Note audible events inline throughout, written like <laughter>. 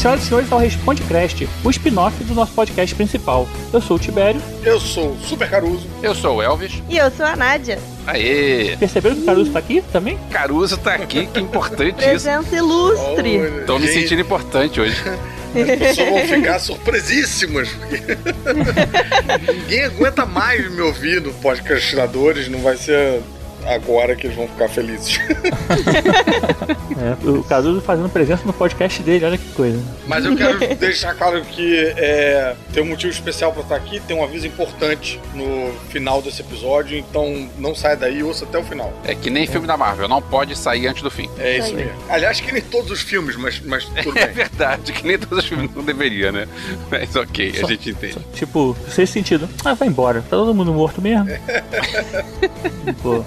Senhoras e senhores, ao Responde Crest, o spin-off do nosso podcast principal. Eu sou o Tibério. Eu sou o Super Caruso. Eu sou o Elvis. E eu sou a Nádia. Aê! Perceberam que o Caruso tá aqui também? Caruso tá aqui, que <laughs> importante isso. Presença ilustre. Olha, Tô me gente, sentindo importante hoje. <laughs> As pessoas vão ficar surpresíssimas. porque <laughs> Ninguém aguenta mais me ouvir no podcastinadores. Não vai ser agora que eles vão ficar felizes. <laughs> É, o Caruso fazendo presença no podcast dele, olha que coisa. Mas eu quero deixar claro que é, tem um motivo especial pra estar aqui. Tem um aviso importante no final desse episódio. Então não sai daí, ouça até o final. É que nem filme da Marvel, não pode sair antes do fim. É isso mesmo. Aliás, que nem todos os filmes, mas, mas tudo É bem. <laughs> verdade, que nem todos os filmes não deveria, né? Mas ok, a gente entende. Tipo, sem sentido. Ah, vai embora. Tá todo mundo morto mesmo? <laughs> Pô.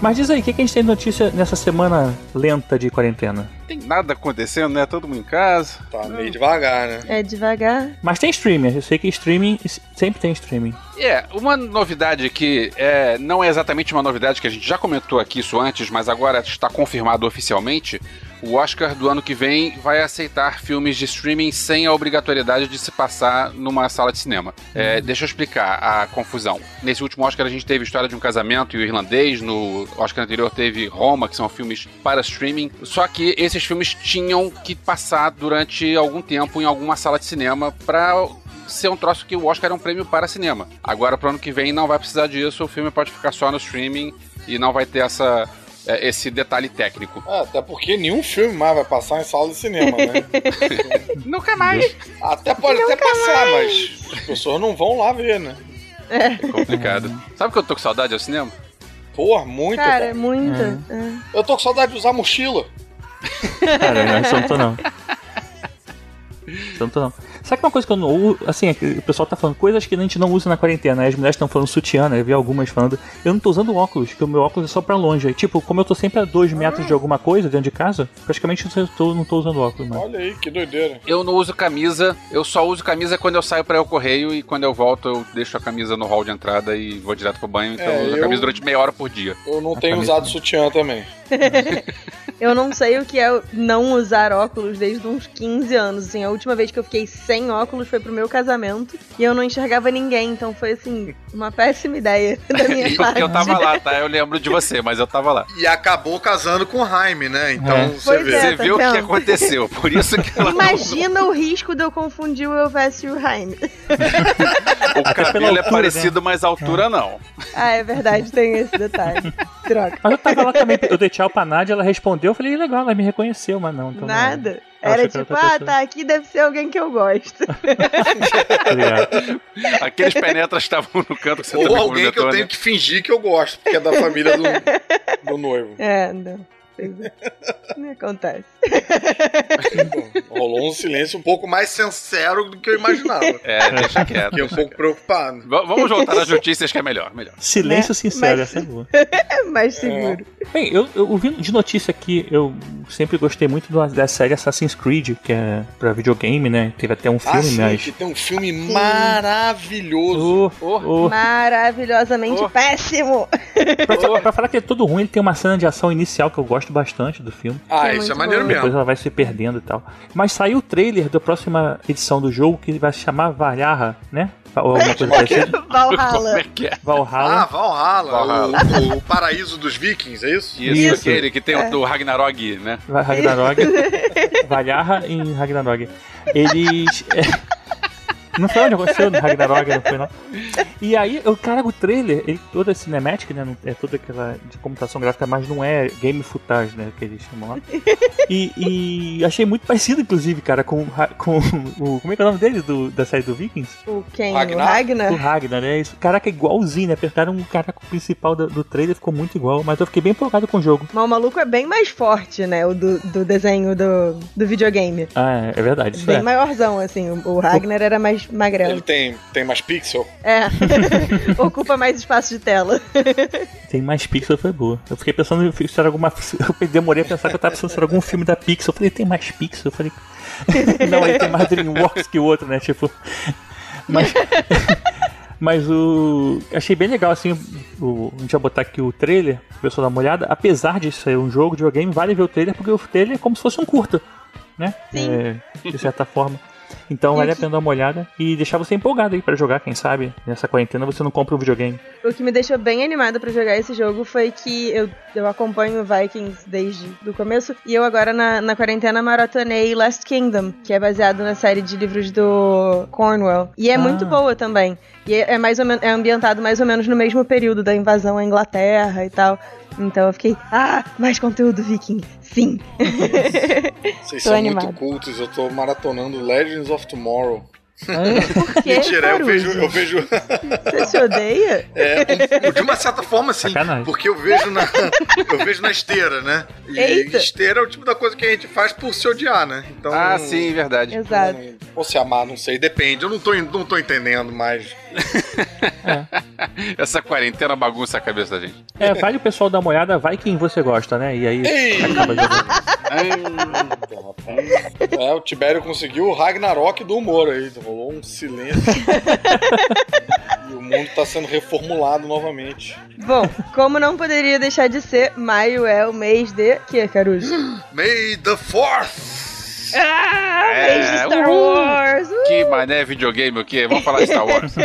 Mas diz aí, o que, que a gente tem de notícia nessa semana lenta de quarentena? Tem nada acontecendo, né? Todo mundo em casa. Tá meio devagar, né? É devagar. Mas tem streaming, eu sei que streaming sempre tem streaming. É, uma novidade que é, não é exatamente uma novidade que a gente já comentou aqui isso antes, mas agora está confirmado oficialmente. O Oscar do ano que vem vai aceitar filmes de streaming sem a obrigatoriedade de se passar numa sala de cinema. É, deixa eu explicar a confusão. Nesse último Oscar a gente teve História de um Casamento e o Irlandês, no Oscar anterior teve Roma, que são filmes para streaming. Só que esses filmes tinham que passar durante algum tempo em alguma sala de cinema para ser um troço que o Oscar é um prêmio para cinema. Agora, pro ano que vem, não vai precisar disso, o filme pode ficar só no streaming e não vai ter essa, esse detalhe técnico. Ah, até porque nenhum filme mais vai passar em sala de cinema, né? <laughs> Nunca mais! Até pode até passar, mas as pessoas não vão lá ver, né? É complicado. Sabe que eu tô com saudade ao cinema? Porra, muito. Cara, é cara. muita. É. Eu tô com saudade de usar mochila. Cara, não, isso eu não tô não. Sabe que uma coisa que eu não uso, assim, é que o pessoal tá falando coisas que a gente não usa na quarentena, né? As mulheres estão falando sutiã, né? Eu vi algumas falando, eu não tô usando óculos, porque o meu óculos é só pra longe. Aí, tipo, como eu tô sempre a dois metros de alguma coisa dentro de casa, praticamente eu tô, não tô usando óculos, mais. Olha aí, que doideira. Eu não uso camisa, eu só uso camisa quando eu saio para ir ao correio e quando eu volto eu deixo a camisa no hall de entrada e vou direto pro banho, então É, eu uso a eu- camisa durante meia hora por dia. Eu não tenho camisa. usado sutiã também. <laughs> <laughs> Eu não sei o que é não usar óculos desde uns 15 anos. Assim, a última vez que eu fiquei sem óculos foi pro meu casamento e eu não enxergava ninguém. Então foi, assim, uma péssima ideia <laughs> da minha E parte. eu tava lá, tá? Eu lembro de você, mas eu tava lá. E acabou casando com o Jaime, né? Então É. você Pois vê. é. Você tá viu o que vendo? aconteceu, por isso que ela não- Imagina o risco de eu confundir o Elvis e o Jaime. <laughs> o Até cabelo é altura, parecido, mas a altura não. Ah, é verdade, tem esse detalhe. <laughs> Droga. Mas eu tava lá também, eu dei tchau pra Nádia, ela respondeu, eu falei, legal, ela me reconheceu, mas não. Então Nada. Eu Era tipo, ah, pessoa. tá, aqui deve ser alguém que eu gosto. <laughs> Não? Aqueles penetras estavam no canto que você Ou alguém que eu tenho né? que fingir que eu gosto, porque é da família do, do noivo. <laughs> É, não. É. <laughs> Não acontece. Bom, rolou um silêncio um pouco mais sincero do que eu imaginava. <laughs> É, deixa quieto. Fiquei um pouco preocupado. V- Vamos voltar às notícias que é melhor, melhor. Silêncio Né? sincero, Mas- essa é boa. <laughs> É mais seguro. Bem, eu, eu ouvindo de notícia aqui, eu sempre gostei muito da série Assassin's Creed, que é pra videogame, né? Teve até um filme, ah, sim, mas. que tem um filme maravilhoso. Oh, Oh. oh. Maravilhosamente Oh. péssimo. Pra, pra falar que é todo ruim, ele tem uma cena de ação inicial que eu gosto bastante do filme. Ah, é isso é maneiro bom. Depois mesmo. ela vai se perdendo e tal. Mas saiu o trailer da próxima edição do jogo que vai se chamar Valhalla, né? Ou alguma coisa Chama o quê? parecida. Como Valhalla. é que é? Ah, Valhalla. Valhalla, Valhalla. O, o paraíso dos vikings, é isso? Isso, Isso. aquele que tem o do Ragnarok, né? Ragnarok. <laughs> Valhalla em Ragnarok. Eles. <laughs> é, Não foi onde aconteceu no Ragnarok, não foi não. E aí, eu caraca, o trailer, ele toda é cinemática, né? não- É toda aquela de computação gráfica, mas não é game footage, né? Que eles chamam lá. E, e achei muito parecido, inclusive, cara, com, o com o. Como é que é o nome dele? Do, da série do Vikings? O quem? Ragnar? O Ragnar? O Ragnar, né? Isso, caraca, igualzinho, né? Apertaram o caraca o principal do, do trailer, ficou muito igual, mas eu fiquei bem empolgado com o jogo. Mas o maluco é bem mais forte, né? O do, do desenho do, do videogame. Ah, é, é verdade. Isso Bem é. maiorzão, assim. O, o Ragnar era mais magrelo. Ele tem, tem mais pixel. É. <laughs> Ocupa mais espaço de tela. <laughs> Tem mais Pixel, foi boa. Eu fiquei pensando se era alguma. <laughs> Eu demorei a pensar que eu tava pensando se era algum filme da Pixel. Eu falei, tem mais Pixel? Eu falei. Não, ele tem mais Dreamworks que o outro, né? Tipo. Mas. Mas o. Achei bem legal, assim. O... A gente vai botar aqui o trailer, o pessoal dar uma olhada. Apesar de ser um jogo de videogame, vale ver o trailer, porque o trailer é como se fosse um curta. né? Sim. É, de certa forma. Então vale a pena dar uma olhada e deixar você empolgado aí pra jogar, quem sabe. Nessa quarentena você não compra um videogame. O que me deixou bem animada pra jogar esse jogo foi que eu, eu acompanho Vikings desde o começo e eu agora na, na quarentena maratonei Last Kingdom, que é baseado na série de livros do Cornwell. E é Ah. muito boa também. E é, é mais ou menos, é ambientado mais ou menos no mesmo período da invasão à Inglaterra e tal. Então eu fiquei, ah, mais conteúdo viking, sim. <laughs> Vocês Tô são animada. muito cultos, eu tô maratonando Legends of Tomorrow. Por quê, Mentira, eu vejo, eu vejo Você se odeia? É, um- de uma certa forma, sim. Sacanagem. Porque eu vejo na, eu vejo na esteira, né? E Eita. esteira é o tipo da coisa que a gente faz por se odiar, né? Então, Ah, sim, verdade. Exato. Ou se amar, não sei, depende. Eu não tô, não tô entendendo mais. <laughs> Essa quarentena bagunça a cabeça da gente. É, vale o pessoal dar uma olhada, vai quem você gosta, né? E aí Ei! acaba jogando. Eita, rapaz. É, o Tibério conseguiu o Ragnarok do humor aí. Rolou um silêncio. <laughs> e o mundo tá sendo reformulado novamente. Bom, como não poderia deixar de ser, maio é o mês de. Que, Caruso? <gasps> May the Fourth! Ah, É, mês de Star uhul. Wars! Uh! Que mané videogame o quê? Vamos falar de Star Wars. <laughs>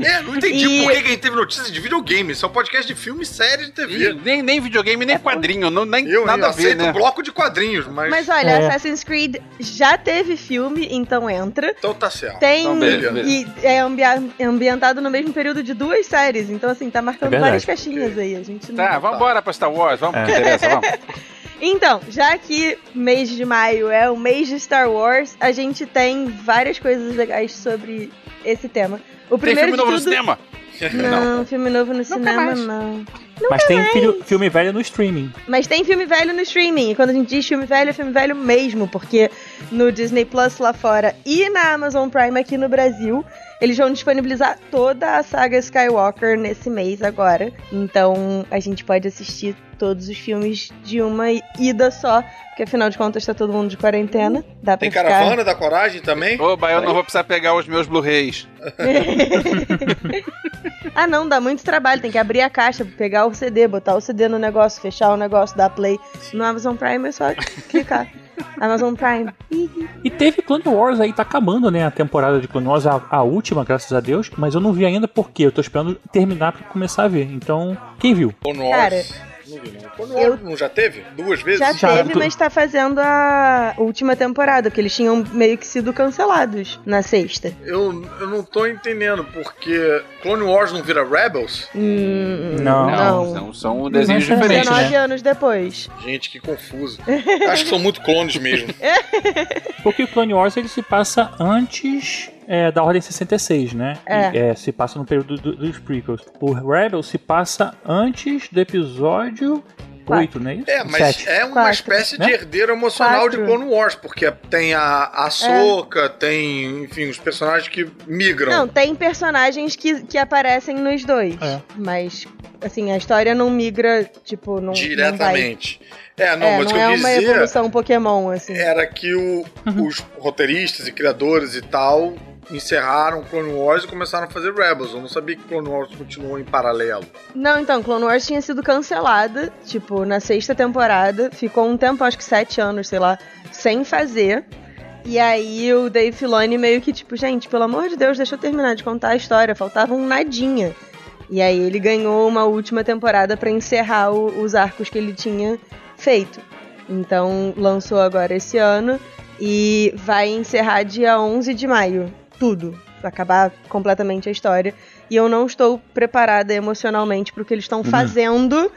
É, não entendi E- por que a gente teve notícia de videogame. Isso é um podcast de filme e série de TV. nem, nem videogame, nem quadrinho, não, nem Eu, nada eu a ver, aceito né? bloco de quadrinhos, mas. Mas olha, É. Assassin's Creed já teve filme, então entra. Então tá certo. Tem. Então, beleza, beleza. E é ambi- ambientado no mesmo período de duas séries. Então, assim, tá marcando É várias caixinhas aí. A gente não. Tá, vamos embora pra Star Wars, vamos, É. que interessa, vamos. <laughs> Então, já que mês de maio é o mês de Star Wars, a gente tem várias coisas legais sobre esse tema. O Tem primeiro filme novo no de tudo... cinema? Não, filme novo no cinema mais. não. Mas tem filho- filme velho no streaming. Mas tem filme velho no streaming. E quando a gente diz filme velho, é filme velho mesmo, porque no Disney Plus lá fora e na Amazon Prime aqui no Brasil, eles vão disponibilizar toda a saga Skywalker nesse mês agora. Então a gente pode assistir todos os filmes de uma ida só, porque afinal de contas tá todo mundo de quarentena. Dá pra Tem ficar... caravana da coragem também? Oba, eu não vou precisar pegar os meus Blu-rays. <laughs> <laughs> ah, não, dá muito trabalho. Tem que abrir a caixa, pegar o CD, botar o CD no negócio, fechar o negócio, dar play. No Amazon Prime é só clicar. <laughs> Amazon Prime. E teve Clone Wars aí, tá acabando, né? A temporada de Clone Wars, a, a última, graças a Deus. Mas eu não vi ainda porque eu tô esperando terminar pra começar a ver. Então, quem viu? Clone Wars. Cara, não vi, não. Clone Wars não já teve? Duas vezes? Já, Já, teve, mas tá fazendo a última temporada, porque eles tinham meio que sido cancelados na sexta. Eu, eu não tô entendendo, porque Clone Wars não vira Rebels? Hum, Não. não. São, são desenhos é diferentes, 19 né? anos depois. Gente, que confuso. <laughs> Acho que são muito clones mesmo. <laughs> Porque o Clone Wars ele se passa antes é, da Ordem 66, né? É. É, se passa no período do- dos prequels. O Rebel se passa antes do episódio Quatro. 8, não é? É, mas Sete. é uma Quatro. espécie Né? de herdeiro emocional Quatro. de Clone Wars, porque tem a, a Soca, tem, enfim, os personagens que migram. Não, tem personagens que, que aparecem nos dois. É. Mas, assim, a história não migra, tipo, não. Não vai. diretamente. É, não, é, mas o não que é eu quis uma evolução Pokémon, assim. era que o- os roteiristas e criadores e tal encerraram Clone Wars e começaram a fazer Rebels. Eu não sabia que Clone Wars continuou em paralelo. Não, então, Clone Wars tinha sido cancelada, tipo, na sexta temporada. Ficou um tempo, acho que sete anos, sei lá, sem fazer. E aí o Dave Filoni meio que, tipo, gente, pelo amor de Deus, deixa eu terminar de contar a história. Faltava um nadinha. E aí ele ganhou uma última temporada pra encerrar o- os arcos que ele tinha feito. Então lançou agora esse ano e vai encerrar dia 11 de maio. Tudo. Acabar completamente a história. E eu não estou preparada emocionalmente pro que eles estão fazendo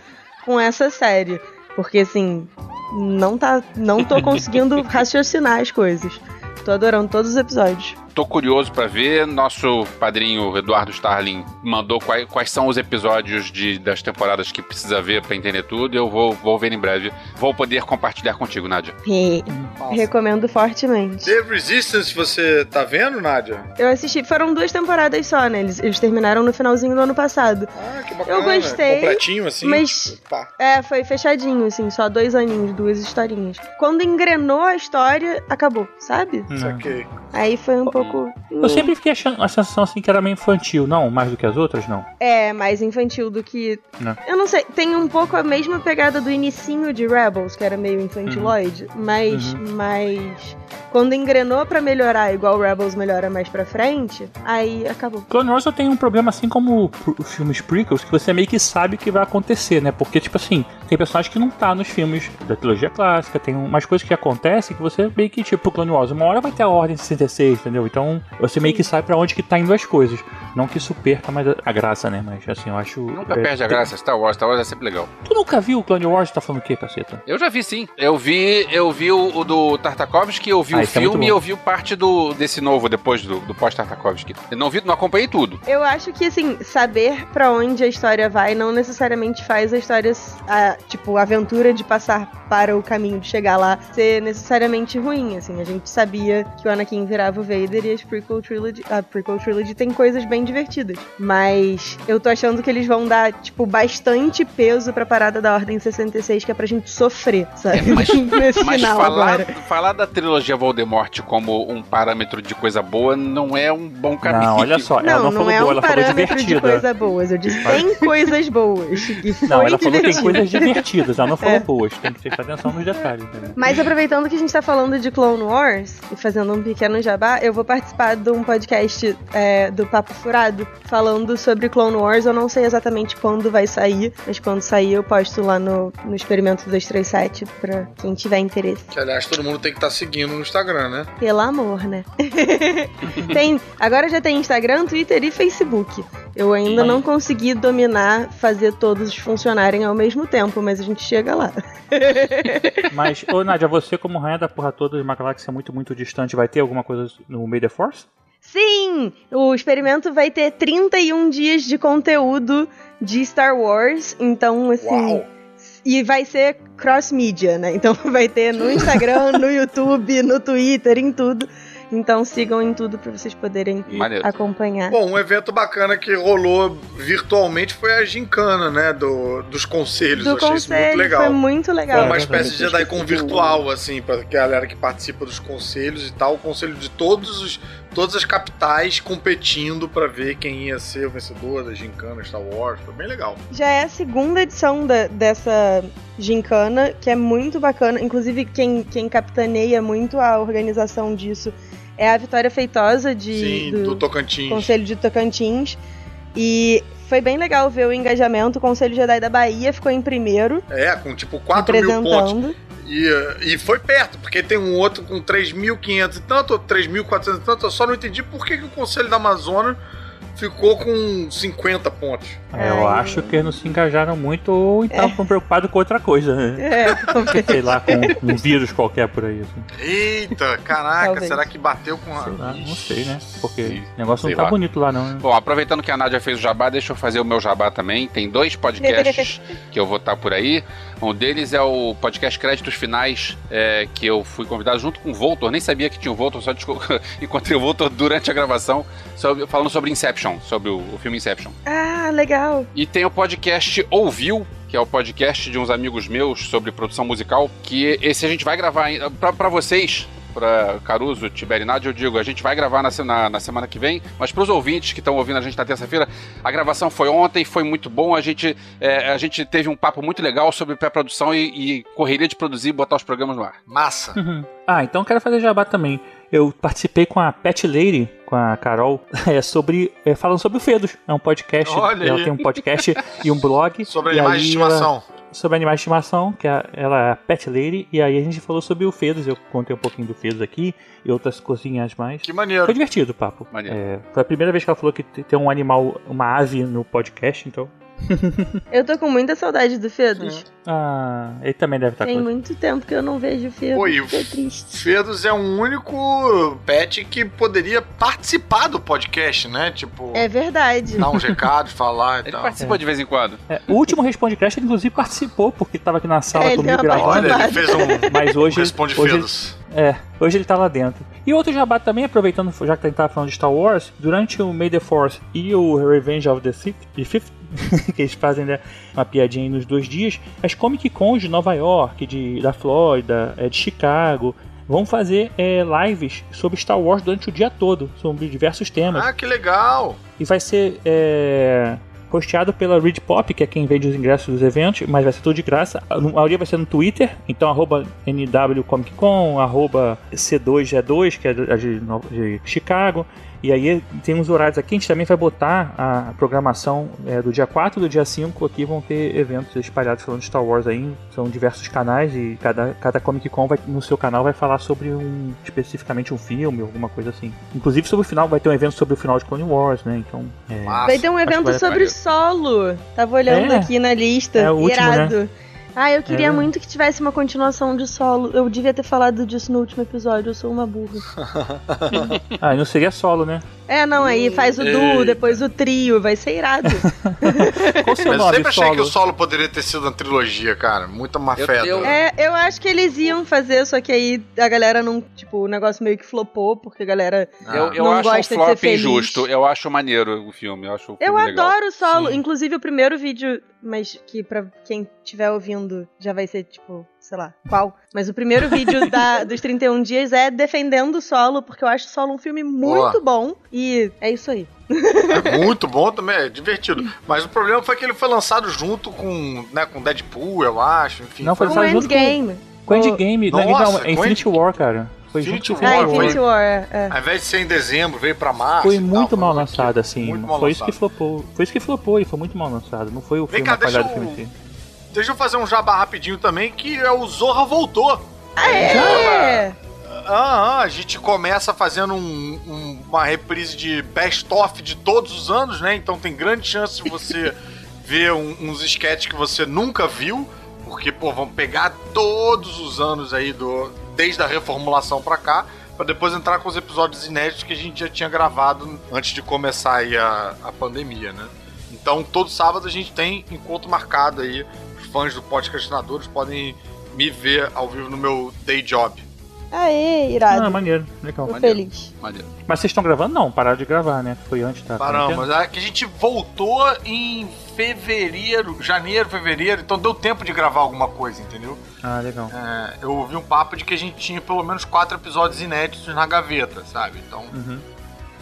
com essa série. Porque assim, não tá. Não tô <laughs> conseguindo raciocinar as coisas. Tô adorando todos os episódios. Tô curioso pra ver. Nosso padrinho Eduardo Starling mandou quais, quais são os episódios de, das temporadas que precisa ver pra entender tudo. Eu vou, vou ver em breve. Vou poder compartilhar contigo, Nádia. E recomendo fortemente. The Resistance, você tá vendo, Nádia? Eu assisti, foram duas temporadas só, né? Eles, eles terminaram no finalzinho do ano passado. Ah, que bacana. Eu gostei, Completinho, assim. mas- Pá. É, foi fechadinho, assim, só dois aninhos, duas historinhas. Quando engrenou a história, acabou, sabe? Não. Saquei. Aí foi um pouco pouco. Eu sempre fiquei achando a sensação assim que era meio infantil, não, mais do que as outras, não. É, mais infantil do que. Não. Eu não sei, tem um pouco a mesma pegada do inicinho de Rebels, que era meio infantiloide, mas. Uhum. Mas. Quando engrenou pra melhorar, igual Rebels melhora mais pra frente, aí acabou. Clone Wars tem um problema assim como os filmes prequels, que você meio que sabe o que vai acontecer, né? Porque, tipo assim, tem personagem que não tá nos filmes da trilogia clássica, tem umas coisas que acontecem que você meio que, tipo, Clone Wars, uma hora vai ter a Ordem 66, entendeu? Então, você meio que sabe pra onde que tá indo as coisas. Não que isso perca mais a- a graça, né? Mas, assim, eu acho... Nunca é, perde a tem- graça. Star Wars, Star Wars é sempre legal. Tu nunca viu o Clone Wars? Tá falando o quê, caceta? Eu já vi sim. Eu vi, eu vi o, o do Tartakovsky, eu vi Ah, o é filme e bom. eu vi parte do, desse novo depois do, do pós-Tartakovsky. Eu não vi, não acompanhei tudo. Eu acho que, assim, saber pra onde a história vai não necessariamente faz a história, a, tipo, a aventura de passar para o caminho de chegar lá ser necessariamente ruim, assim. A gente sabia que o Anakin virava o Vader e as prequel trilogy, a prequel trilogy tem coisas bem divertidas. Mas eu tô achando que eles vão dar, tipo, bastante peso pra parada da Ordem 66, que é pra gente sofrer, sabe? É, mas- <laughs> Nesse Mas final falar, agora. falar da trilogia Voldemort como um parâmetro de coisa boa não é um bom caminho. Não, olha só, ela Não, não, não, falou é boa, um ela falou parâmetro de divertida. coisa boas. Eu disse tem <laughs> coisas boas. Não, ela falou que tem divertido. coisas divertidas, ela não falou É. boas. Tem que prestar atenção nos detalhes. Né? Mas aproveitando que a gente tá falando de Clone Wars e fazendo um pequeno jabá, eu vou participar de um podcast é, do Papo Furado falando sobre Clone Wars. Eu não sei exatamente quando vai sair, mas quando sair eu posto lá no, no Experimento 237 pra quem tiver interesse. Que aliás todo mundo tem que estar seguindo no Instagram, né? Pelo amor, né? <laughs> tem, agora já tem Instagram, Twitter e Facebook. Eu ainda não consegui dominar fazer todos funcionarem ao mesmo tempo, mas a gente chega lá. <laughs> Mas, ô Nádia, você como rainha da porra toda de uma galáxia muito, muito distante, vai ter alguma coisa no meio da Force? Sim! O experimento vai ter 31 dias de conteúdo de Star Wars, então assim. Uau! E vai ser cross-mídia, né? Então <laughs> vai ter no Instagram, no YouTube, no Twitter, em tudo. Então sigam em tudo pra vocês poderem Maneiro. acompanhar. Bom, um evento bacana que rolou virtualmente foi a gincana, né? Do, dos conselhos. Do Eu achei isso muito conselho legal. foi muito legal. Foi uma É, espécie de. JediCon virtual, assim, pra galera que participa dos conselhos e tal. O conselho de todos os, todas as capitais competindo pra ver quem ia ser o vencedor da gincana Star Wars. Foi bem legal. Já é a segunda edição da- dessa gincana, que é muito bacana. Inclusive, quem, quem capitaneia muito a organização disso é a Vitória Feitosa de, Sim, do, Tocantins. Conselho de Tocantins. E foi bem legal ver o engajamento. O Conselho Jedi da Bahia ficou em primeiro, É, com tipo 4 mil pontos. E, e foi perto, porque tem um outro com 3.500 e tanto, outro 3.400 e tanto. Eu só não entendi por que, que o Conselho da Amazônia ficou com 50 pontos. É, eu acho que eles não se engajaram muito ou então estão preocupados com outra coisa, né? É, Sei lá, com um vírus qualquer por aí. Assim. Eita, caraca, Talvez. será que bateu com a. Sei lá, não sei, né? Porque Sim, o negócio sei não tá lá. bonito lá, não. Né? Bom, aproveitando que a Nádia fez o jabá, deixa eu fazer o meu jabá também. Tem dois podcasts <laughs> que eu vou estar por aí. Um deles é o podcast Créditos Finais, é, que eu fui convidado junto com o Voltor. Nem sabia que tinha o Voltor, só <laughs> encontrei o Voltor durante a gravação, sobre- falando sobre Inception, sobre o, o filme Inception. Ah, legal. E tem o podcast Ouviu, que é o podcast de uns amigos meus sobre produção musical, que esse a gente vai gravar ainda. Pra, pra vocês, pra Caruso, Tiberi e Nádia, eu digo, a gente vai gravar na, na, na semana que vem, mas pros ouvintes que estão ouvindo a gente na terça-feira, a gravação foi ontem, foi muito bom, a gente, é, a gente teve um papo muito legal sobre pré-produção e, e correria de produzir e botar os programas no ar. Massa. Uhum. Ah, então eu quero fazer jabá também. Eu participei com a Pet Lady, com a Carol, <laughs> é, sobre. É, falando sobre o Fedos. É um podcast. Olha ela aí. tem um podcast e um blog. <laughs> Sobre animais de aí ela- estimação. sobre animais de estimação, que é, ela é a Pet Lady, e aí a gente falou sobre o Fedos, eu contei um pouquinho do Fedos aqui, e outras coisinhas mais. Que maneiro. Foi divertido o papo. Maneiro. É, foi a primeira vez que ela falou que te- tem um animal, uma ave no podcast, então. <laughs> Eu tô com muita saudade do Fedos. Ah, ele também deve estar Tem com. muito tempo que eu não vejo o Fedos. Oi, o Tô triste. Fedos é o único pet que poderia participar do podcast, né? Tipo, É verdade. dar uns recados, <laughs> falar e Ele tal. participa de vez em quando. É, o último Responde Crash, ele inclusive participou, porque estava aqui na sala É, ele comigo gravando. Olha, ele fez um Mas hoje. responde hoje Fedos. É, hoje ele tá lá dentro. E outro jabá também, aproveitando, já que a gente tava falando de Star Wars, durante o May the Force e o Revenge of the Sith, the Fifth, <laughs> que eles fazem né, uma piadinha nos dois dias, as Comic Cons de Nova York, de, da Flórida, é, de Chicago, vão fazer é, lives sobre Star Wars durante o dia todo, sobre diversos temas. Ah, que legal! E vai ser é, posteado pela Read Pop, que é quem vende os ingressos dos eventos, mas vai ser tudo de graça. A maioria vai ser no Twitter, então arroba NWComicCon, arroba C2G2, que é de, de Chicago. E aí tem uns horários aqui, a gente também vai botar a programação é, do dia 4 e do dia 5 aqui vão ter eventos espalhados falando de Star Wars aí, são diversos canais e cada, cada Comic Con vai, no seu canal vai falar sobre um especificamente um filme, alguma coisa assim. Inclusive sobre o final, vai ter um evento sobre o final de Clone Wars, né? Então. É... Vai ter um evento sobre solo. Tava olhando é, aqui na lista. É o último, né? Irado. Né? Ah, eu queria é. muito que tivesse uma continuação de solo. Eu devia ter falado disso no último episódio, eu sou uma burra. <laughs> ah, não seria solo, né? É, não, aí faz o duo, depois o trio, vai ser irado. <laughs> Qual seu Mas nome, eu sempre achei solo? que o solo poderia ter sido uma trilogia, cara. Muita má fé. Eu... É, eu acho que eles iam fazer, só que aí a galera não, tipo, o negócio meio que flopou, porque a galera ah. eu, eu não acho gosta um flop de ser feliz. injusto. Eu acho maneiro o filme, eu acho Eu legal. adoro o solo, Sim. inclusive o primeiro vídeo, mas que pra quem estiver ouvindo já vai ser, tipo, sei lá, qual. Mas o primeiro vídeo da, <laughs> dos 31 dias é defendendo o solo, porque eu acho o solo um filme muito Boa. bom. E é isso aí. É muito bom também, é divertido. Mas o problema foi que ele foi lançado junto com, né, com Deadpool, eu acho. Enfim, não, foi lançado junto Endgame. com, com Endgame. Nossa, não, é Infinity War, cara. Foi Infinity War, ah, Infinity War, é, é. Ao invés de ser em dezembro, veio pra março. Foi muito tal, mal lançado, assim. Muito mal foi lançado. isso que flopou. Foi isso que flopou e foi muito mal lançado. Não foi o filme cá, apagado do filme Deixa eu fazer um jabá rapidinho também, que é o Zorra voltou. Ah, é? Ah, a gente começa fazendo um, um, uma reprise de best-of de todos os anos, né? Então tem grande chance de você <laughs> ver um, uns sketches que você nunca viu, porque, pô, vamos pegar todos os anos aí, do, desde a reformulação pra cá, para depois entrar com os episódios inéditos que a gente já tinha gravado antes de começar aí a, a pandemia, né? Então, todo sábado a gente tem encontro marcado aí. Os fãs do Podcastinadores podem me ver ao vivo no meu day job. Aê, irado. Ah, maneiro, legal. Tô maneiro. feliz. Maneiro. Mas vocês estão gravando? Não, pararam de gravar, né? Foi antes da. Paramos, é que a gente voltou em fevereiro, janeiro, fevereiro, então deu tempo de gravar alguma coisa, entendeu? Ah, legal. É, eu ouvi um papo de que a gente tinha pelo menos quatro episódios inéditos na gaveta, sabe? Então. Uhum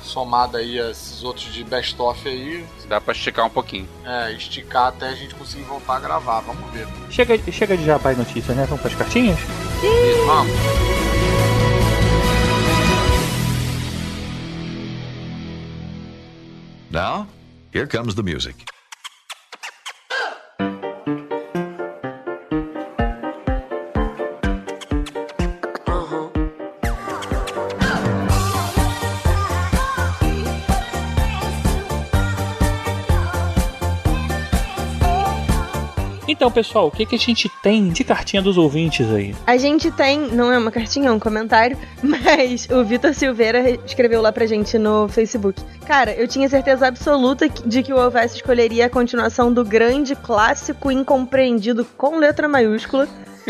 somado aí a esses outros de best-of aí. Dá pra esticar um pouquinho. É, esticar até a gente conseguir voltar a gravar, vamos ver. Chega, chega de jabá e notícia, né? Vamos pras cartinhas? Isso, vamos. Now, here comes the music. Então, pessoal, o que, que a gente tem de cartinha dos ouvintes aí? A gente tem, não é uma cartinha, é um comentário, <laughs> mas o Vitor Silveira escreveu lá pra gente no Facebook. Cara, eu tinha certeza absoluta de que o Alves escolheria a continuação do grande clássico incompreendido com letra maiúscula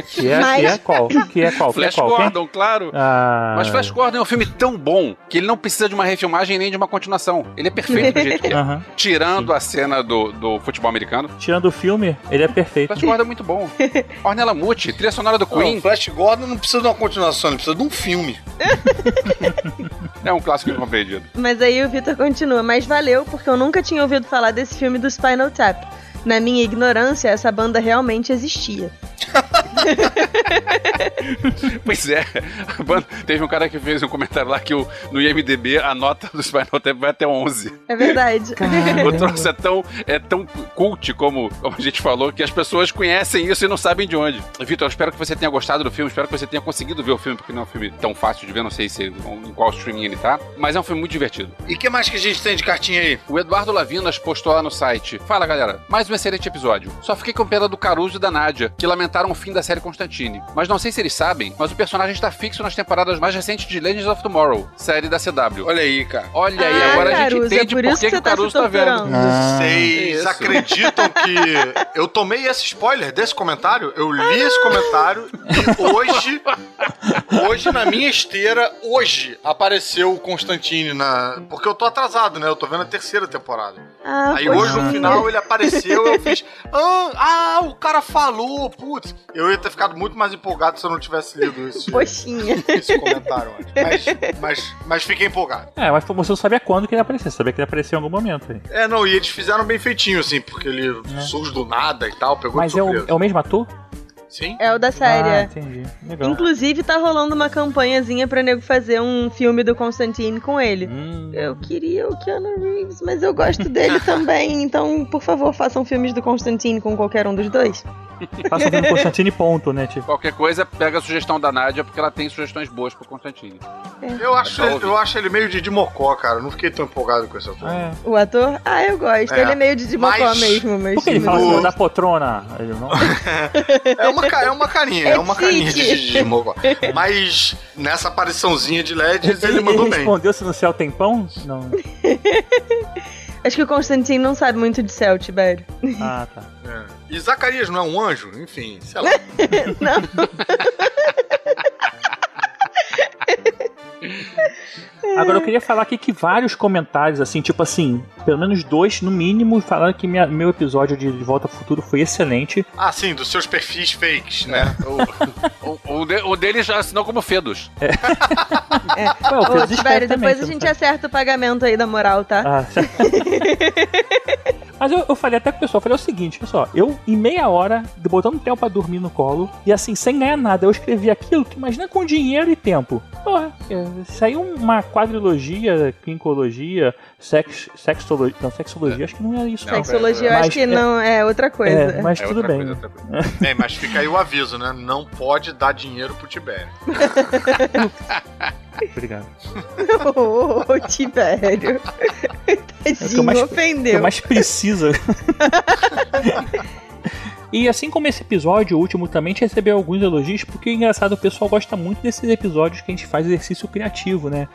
que é, Mas... que é qual? Que é qual? Flash que é qual? Gordon, Quem? claro. Ah... Mas Flash Gordon é um filme tão bom que ele não precisa de uma refilmagem nem de uma continuação. Ele é perfeito do jeito que é. <laughs> Uhum. Tirando Sim. a cena do, do futebol americano. Tirando o filme, ele é perfeito. Flash Gordon é muito bom. <laughs> Ornella Muti, trilha sonora do Queen. Não, Flash Gordon não precisa de uma continuação, ele precisa de um filme. <laughs> é um clássico incompreendido. Mas aí o Victor continua. Mas valeu, porque eu nunca tinha ouvido falar desse filme do Spinal Tap. Na minha ignorância, essa banda realmente existia. <laughs> pois é, banda, teve um cara que fez um comentário lá que o, no IMDB a nota do Spinal Tap vai até 11. É verdade. o troço é tão, é tão cult, como, como a gente falou, que as pessoas conhecem isso e não sabem de onde. Vitor, eu espero que você tenha gostado do filme, espero que você tenha conseguido ver o filme, porque não é um filme tão fácil de ver, não sei se em qual streaming ele tá, mas é um filme muito divertido. E o que mais que a gente tem de cartinha aí? O Eduardo Lavinas postou lá no site. Fala galera, mais um excelente episódio. Só fiquei com pena do Caruso e da Nádia, que lamentaram o fim da série Constantine. Mas não sei se eles sabem, mas o personagem está fixo nas temporadas mais recentes de Legends of Tomorrow, série da CW. Olha aí, cara. Olha aí, ah, agora Caruso, a gente entende é por, por que, que o Caruso tá, tá vendo. Ah. Vocês <laughs> acreditam que eu tomei esse spoiler desse comentário? Eu li esse comentário e hoje, hoje na minha esteira, hoje apareceu o Constantine na. Porque eu tô atrasado, né? Eu tô vendo a terceira temporada. Ah, aí hoje no final ele apareceu, eu fiz. Ah, ah, o cara falou, putz. Eu ia ter ficado muito mais empolgado se eu não tivesse lido esse, Poxinha. esse comentário antes. Mas, mas, mas fiquei empolgado. É, mas você não sabia quando que ele ia aparecer, você sabia que ele ia aparecer em algum momento. Aí. É, não, e eles fizeram bem feitinho, assim, porque ele surge do nada e tal, pegou Mas de é é o mesmo ator? Sim? É o da série. Ah, é. entendi. Legal. Inclusive, tá rolando uma campanhazinha pra nego fazer um filme do Constantine com ele. Hum, Eu queria o Keanu Reeves, mas eu gosto dele <laughs> também. Então, por favor, façam filmes do Constantine com qualquer um dos dois. Passa vendo Constantine ponto, né? Tipo, Qualquer coisa, pega a sugestão da Nádia, porque ela tem sugestões boas pro Constantine. Eu acho, É ele, eu acho ele meio de Dimocó, cara. Eu não fiquei tão empolgado com esse autor. é. O ator? Ah, eu gosto. É. Ele é meio de Dimocó Mas- mesmo, mas. Por que ele fala O- assim, da poltrona? Ele não... <laughs> É uma, ca- é uma carinha, é uma É carinha chique. de Dimocó. Mas nessa apariçãozinha de LEDs ele mandou bem. respondeu se no céu tem pão? Não. <laughs> Acho que o Constantine não sabe muito de céu, Tibério. Ah, tá. É. E Zacarias não é um anjo? Enfim, sei lá. <laughs> Não. <laughs> Agora eu queria falar aqui que vários comentários, assim, tipo assim, pelo menos dois, no mínimo, falaram que minha- meu episódio de De Volta ao Futuro foi excelente. Ah, sim, dos seus perfis fakes, né? O, o, de- o dele já assinou como Fedos. Ué, o Ô, Tibério, também, depois a gente acerta o pagamento aí da moral, tá? Ah. <laughs> Mas eu, eu falei até com o pessoal, eu falei o seguinte, só, eu em meia hora, botando o Theo pra dormir no colo, e assim, sem ganhar nada, eu escrevi aquilo, que imagina com dinheiro e tempo. Porra, é, saiu uma quadrilogia, quincologia, sex, sexologia, não, sexologia, acho que não era isso não. Sexologia eu acho que é- não é outra coisa. É, mas É tudo outra bem. coisa. Bem, <laughs> mas fica aí o aviso, né? Não pode dar dinheiro pro Tibério. <laughs> Obrigado. Ô, <laughs> ô, Tibério. É o que eu Tadinho, mais- ofendeu. Eu mais precisa. E assim como esse episódio, o último também, a gente recebeu alguns elogios, porque é engraçado, o pessoal gosta muito desses episódios que a gente faz exercício criativo, né?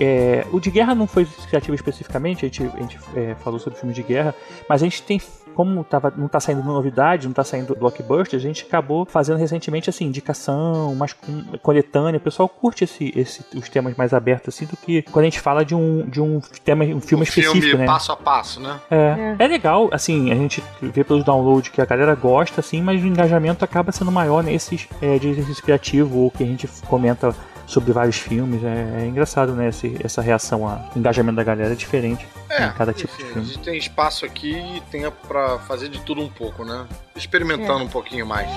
É, o de guerra não foi criativo especificamente, a gente, a gente é, falou sobre filmes de guerra, mas a gente tem, como tava, não tá saindo novidade, não tá saindo blockbuster, a gente acabou fazendo recentemente assim, indicação, mais com- coletânea. O pessoal curte esse, esse, os temas mais abertos assim do que quando a gente fala de um, de um tema, um filme Um específico, filme né? passo a passo, né? É, é legal, assim, a gente vê pelos downloads que a galera gosta, assim, mas o engajamento acaba sendo maior nesses é, de exercício criativo ou que a gente comenta sobre vários filmes. É, é engraçado, né? Esse, essa reação ao engajamento da galera é diferente É, em cada tipo enfim, de a filme. gente tem espaço aqui e tem pra fazer de tudo um pouco, né? Experimentando um pouquinho mais.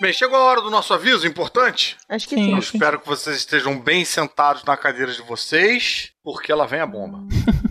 Bem, chegou a hora do nosso aviso importante. Acho que Sim. sim. Eu espero que vocês estejam bem sentados na cadeira de vocês, porque lá vem a bomba. <laughs>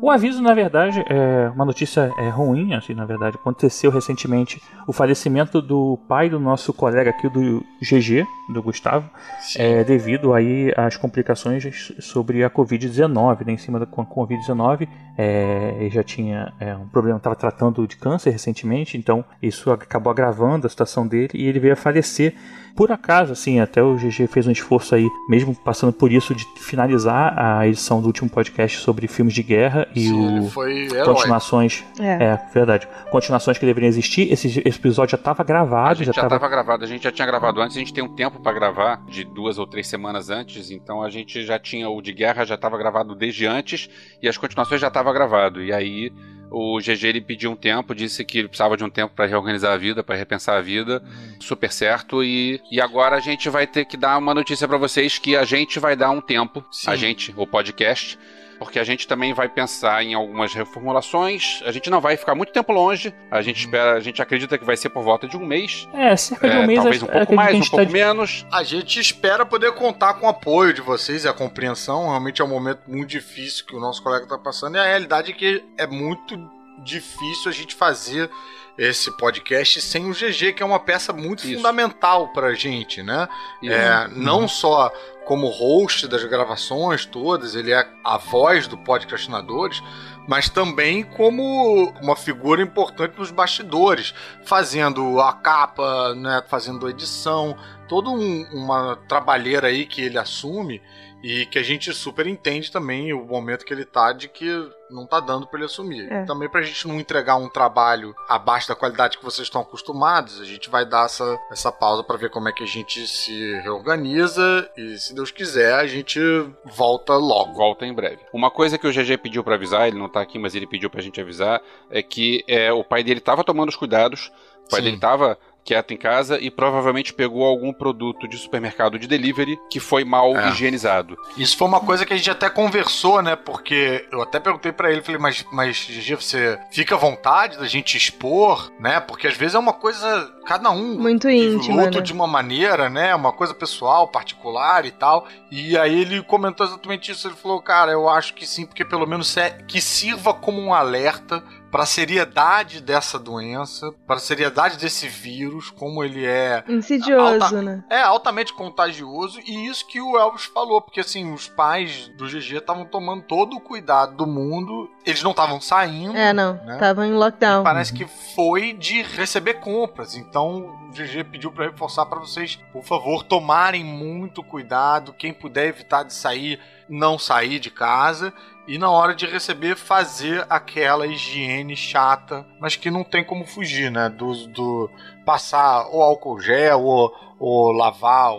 O aviso, na verdade, é uma notícia é, ruim, assim, na verdade. Aconteceu recentemente o falecimento do pai do nosso colega aqui, do GG, do Gustavo, é, devido aí às complicações sobre a Covid-19, né, em cima da com a Covid-19. É, ele já tinha é, um problema, estava tratando de câncer recentemente, então isso acabou agravando a situação dele e ele veio a falecer. Por acaso, assim, até o GG fez um esforço aí, mesmo passando por isso, de finalizar a edição do último podcast sobre filmes de guerra e Sim, o foi herói. continuações. É. É, verdade. Continuações que deveriam existir. Esse, esse episódio já estava A gravado, gente já estava. gravado, a gente já tinha gravado antes, a gente tem um tempo pra gravar, de duas ou três semanas antes, então a gente já tinha o de guerra, já estava gravado desde antes, e as continuações já estava gravado. E aí o GG ele pediu um tempo, disse que ele precisava de um tempo para reorganizar a vida, para repensar a vida, super certo. E, e agora a gente vai ter que dar uma notícia para vocês que a gente vai dar um tempo, Sim. a gente, o podcast. Porque a gente também vai pensar em algumas reformulações. A gente não vai ficar muito tempo longe. A gente espera, a gente acredita que vai ser por volta de um mês. É, cerca de um É, mês. talvez um pouco mais, um gente pouco tá de- menos. A gente espera poder contar com o apoio de vocês e a compreensão. Realmente é um momento muito difícil que o nosso colega está passando. E a realidade é que é muito difícil a gente fazer esse podcast sem o GG, que é uma peça muito Isso. fundamental pra gente, né? Isso. É, não só como host das gravações todas, ele é a voz do podcastinadores, mas também como uma figura importante nos bastidores, fazendo a capa, né, fazendo a edição, toda um- uma trabalheira aí que ele assume E que a gente super entende também o momento que ele tá de que não tá dando pra ele assumir. É. Também pra gente não entregar um trabalho abaixo da qualidade que vocês estão acostumados, a gente vai dar essa, essa pausa pra ver como é que a gente se reorganiza e, se Deus quiser, a gente volta logo. Volta em breve. Uma coisa que o GG pediu pra avisar, ele não tá aqui, mas ele pediu pra gente avisar, é que é, o pai dele tava tomando os cuidados, o pai Sim. dele tava quieto em casa e provavelmente pegou algum produto de supermercado de delivery que foi mal É. higienizado. Isso foi uma coisa que a gente até conversou, né? Porque eu até perguntei pra ele, falei, mas, mas GG, você fica à vontade da gente expor, né? Porque às vezes é uma coisa, cada um Muito íntima, luto né? de uma maneira, né? Uma coisa pessoal, particular e tal. E aí ele comentou exatamente isso. Ele falou, cara, eu acho que sim, porque pelo menos é que sirva como um alerta para a seriedade dessa doença, para a seriedade desse vírus, como ele é Insidioso, Alta- né? é altamente contagioso e isso que o Elvis falou, porque assim, os pais do GG estavam tomando todo o cuidado do mundo, eles não estavam saindo. É, não. né? Tava em lockdown. Parece que foi de receber compras. Então o GG pediu para reforçar para vocês, por favor, tomarem muito cuidado. Quem puder evitar de sair, não sair de casa. E na hora de receber, fazer aquela higiene chata, mas que não tem como fugir, né? Do, do passar o álcool gel ou, ou lavar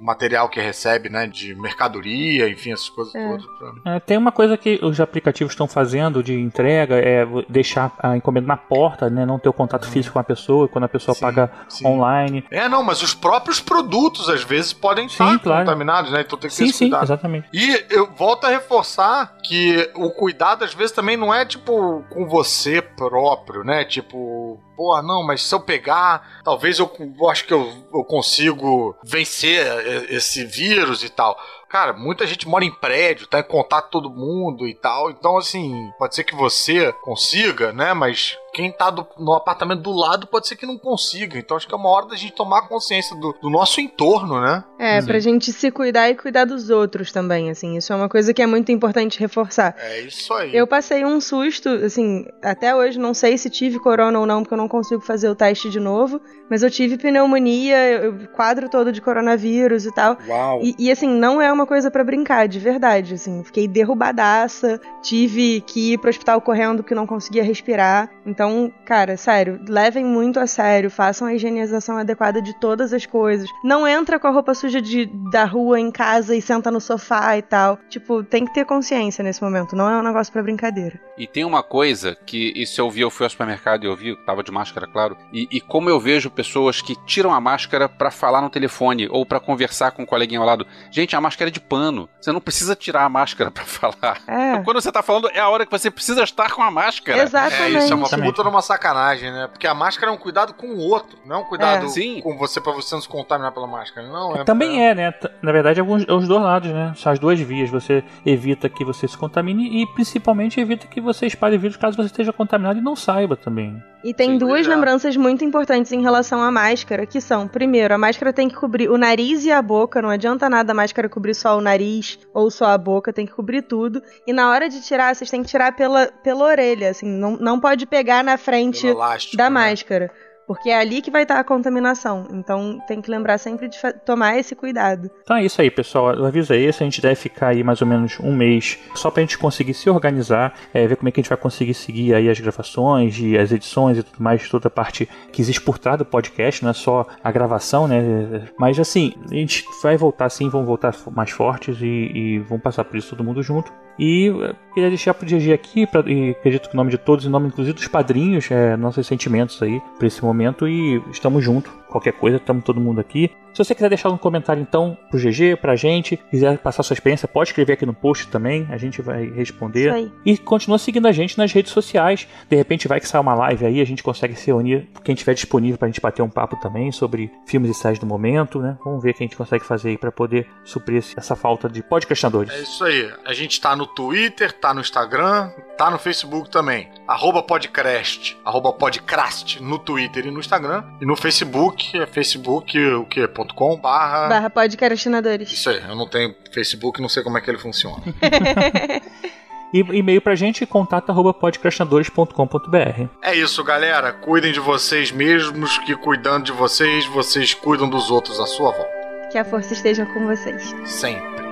material que recebe, né? De mercadoria, enfim, essas coisas É. todas. É, tem uma coisa que os aplicativos estão fazendo de entrega, é deixar a encomenda na porta, né? Não ter o contato físico com a pessoa, quando a pessoa Sim, paga sim. online. É, não, mas os próprios produtos às vezes podem Sim, estar claro. contaminados, né? Então tem que ter Sim, esse sim, cuidado. exatamente. E eu volto a reforçar que o cuidado às vezes também não é tipo com você próprio, né? Tipo, pô, não, mas se eu pegar, talvez eu, eu acho que eu, eu consigo vencer e- esse vírus e tal. Cara, muita gente mora em prédio, tá em contato com todo mundo e tal. Então, assim, pode ser que você consiga, né? Mas quem tá do- no apartamento do lado pode ser que não consiga. Então, acho que é uma hora da gente tomar consciência do, do nosso entorno, né? É, Sim. pra gente se cuidar e cuidar dos outros também, assim. Isso é uma coisa que é muito importante reforçar. É isso aí. Eu passei um susto, assim, até hoje não sei se tive corona ou não, porque eu não consigo fazer o teste de novo, mas eu tive pneumonia, eu, quadro todo de coronavírus e tal. Uau. E, e, assim, não é uma coisa pra brincar, de verdade, assim. Fiquei derrubadaça, tive que ir pro hospital correndo porque não conseguia respirar. Então, cara, sério, levem muito a sério, façam a higienização adequada de todas as coisas. Não entra com a roupa suja de, da rua em casa e senta no sofá e tal. Tipo, tem que ter consciência nesse momento, não é um negócio pra brincadeira. E tem uma coisa que, isso eu vi, eu fui ao supermercado e eu vi, tava de máscara, claro. E, e como eu vejo pessoas que tiram a máscara pra falar no telefone ou pra conversar com um coleguinha ao lado. Gente, a máscara é de pano. Você não precisa tirar a máscara pra <laughs> falar. É. Quando você tá falando, é a hora que você precisa estar com a máscara. É, Exatamente. isso é uma puta numa sacanagem, né? Porque a máscara é um cuidado com o outro, não é um cuidado É. Sim. com você pra você não se contaminar pela máscara. Não, é. Também é, né? Na verdade, é alguns- é os dois lados, né? São as duas vias. Você evita que você se contamine e principalmente evita que você espalhe vírus caso você esteja contaminado e não saiba também. E tem Sim, duas lembranças muito importantes em relação à máscara, que são, primeiro, a máscara tem que cobrir o nariz e a boca, não adianta nada a máscara cobrir só o nariz ou só a boca, tem que cobrir tudo. E na hora de tirar, vocês têm que tirar pela, pela orelha, assim, não, não pode pegar na frente elástico, da né? Porque é ali que vai estar a contaminação. Então tem que lembrar sempre de tomar esse cuidado. Então é isso aí, pessoal. O aviso esse. A gente deve ficar aí mais ou menos um mês só pra gente conseguir se organizar, é, ver como é que a gente vai conseguir seguir aí as gravações e as edições e tudo mais, toda a parte que existe por trás do podcast, não é só a gravação, né? Mas assim, a gente vai voltar sim, vamos voltar mais fortes e, e vamos passar por isso todo mundo junto. E eh, queria deixar pro GG aqui, pra, e acredito que o nome de todos, em nome inclusive dos padrinhos, é, nossos sentimentos aí pra esse momento e estamos juntos. Qualquer coisa, estamos todo mundo aqui. Se você quiser deixar um comentário então pro GG, pra gente, quiser passar sua experiência, pode escrever aqui no post também, a gente vai responder. Isso aí. E continua seguindo a gente nas redes sociais. De repente vai que sai uma live aí, a gente consegue se reunir, quem estiver disponível pra gente bater um papo também sobre filmes e séries do momento, né? Vamos ver o que a gente consegue fazer aí pra poder suprir essa falta de podcastinadores. É isso aí. A gente tá no Twitter, tá no Instagram, tá no Facebook também. Arroba podcast, arroba podcast no Twitter e no Instagram. E no Facebook, é Facebook, o que? Ponto .com barra... Barra podcastinadores. Isso aí, eu não tenho Facebook, não sei como é que ele funciona. E e-mail pra gente, contato arroba podcastinadores.com.br. É isso, galera. Cuidem de vocês mesmos, que cuidando de vocês, vocês cuidam dos outros à sua volta. Que a força esteja com vocês. Sempre.